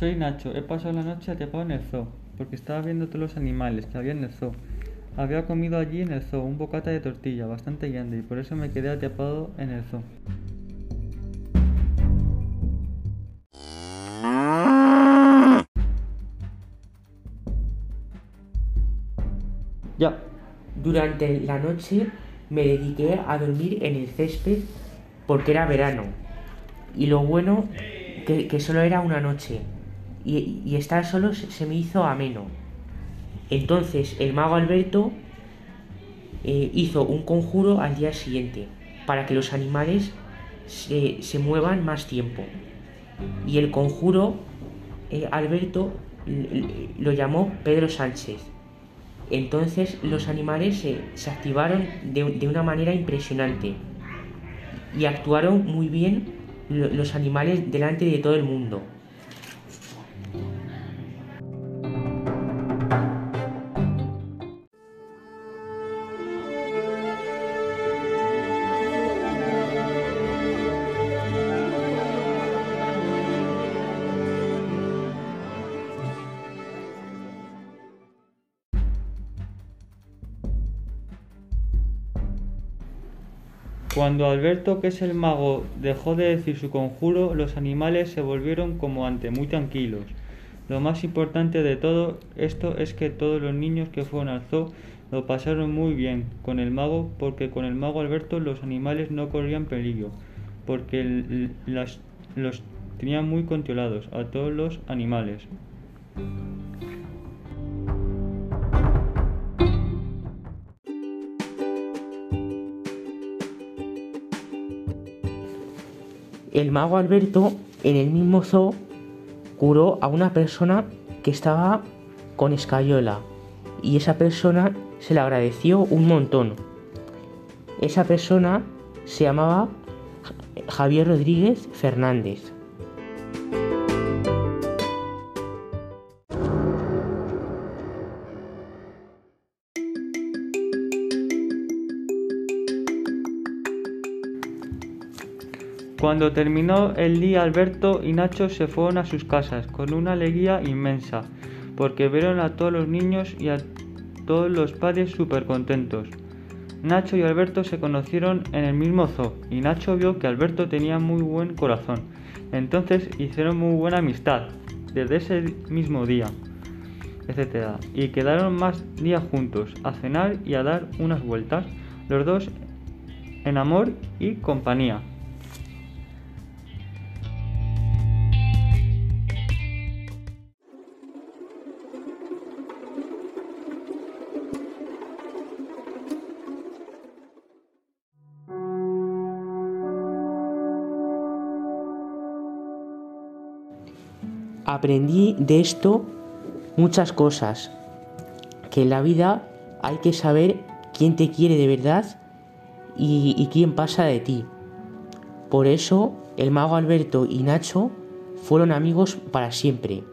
Soy Nacho, he pasado la noche atrapado en el zoo, porque estaba viendo todos los animales que había en el zoo. Había comido allí en el zoo un bocata de tortilla bastante grande y por eso me quedé atrapado en el zoo. Ya, Durante la noche me dediqué a dormir en el césped porque era verano. Y lo bueno que, que solo era una noche. Y, estar solo se, me hizo ameno. Entonces el mago Alberto eh, hizo un conjuro al día siguiente para que los animales se, se muevan más tiempo. Y el conjuro eh, Alberto lo llamó Pedro Sánchez. Entonces los animales se, se activaron de, de una manera impresionante y actuaron muy bien lo- los animales delante de todo el mundo. Cuando Alberto, que es el mago, dejó de decir su conjuro, los animales se volvieron como antes, muy tranquilos. Lo más importante de todo esto es que todos los niños que fueron al zoo lo pasaron muy bien con el mago, porque con el mago Alberto los animales no corrían peligro, porque las- los tenían muy controlados a todos los animales. El mago Alberto en el mismo zoo curó a una persona que estaba con escayola y esa persona se le agradeció un montón. Esa persona se llamaba Javier Rodríguez Fernández. Cuando terminó el día Alberto y Nacho se fueron a sus casas con una alegría inmensa, porque vieron a todos los niños y a todos los padres súper contentos. Nacho y Alberto se conocieron en el mismo zoo y Nacho vio que Alberto tenía muy buen corazón. Entonces hicieron muy buena amistad desde ese mismo día, etc. Y quedaron más días juntos a cenar y a dar unas vueltas, los dos en amor y compañía. Aprendí de esto muchas cosas. Que en la vida hay que saber quién te quiere de verdad y, y quién pasa de ti. Por eso el mago Alberto y Nacho fueron amigos para siempre.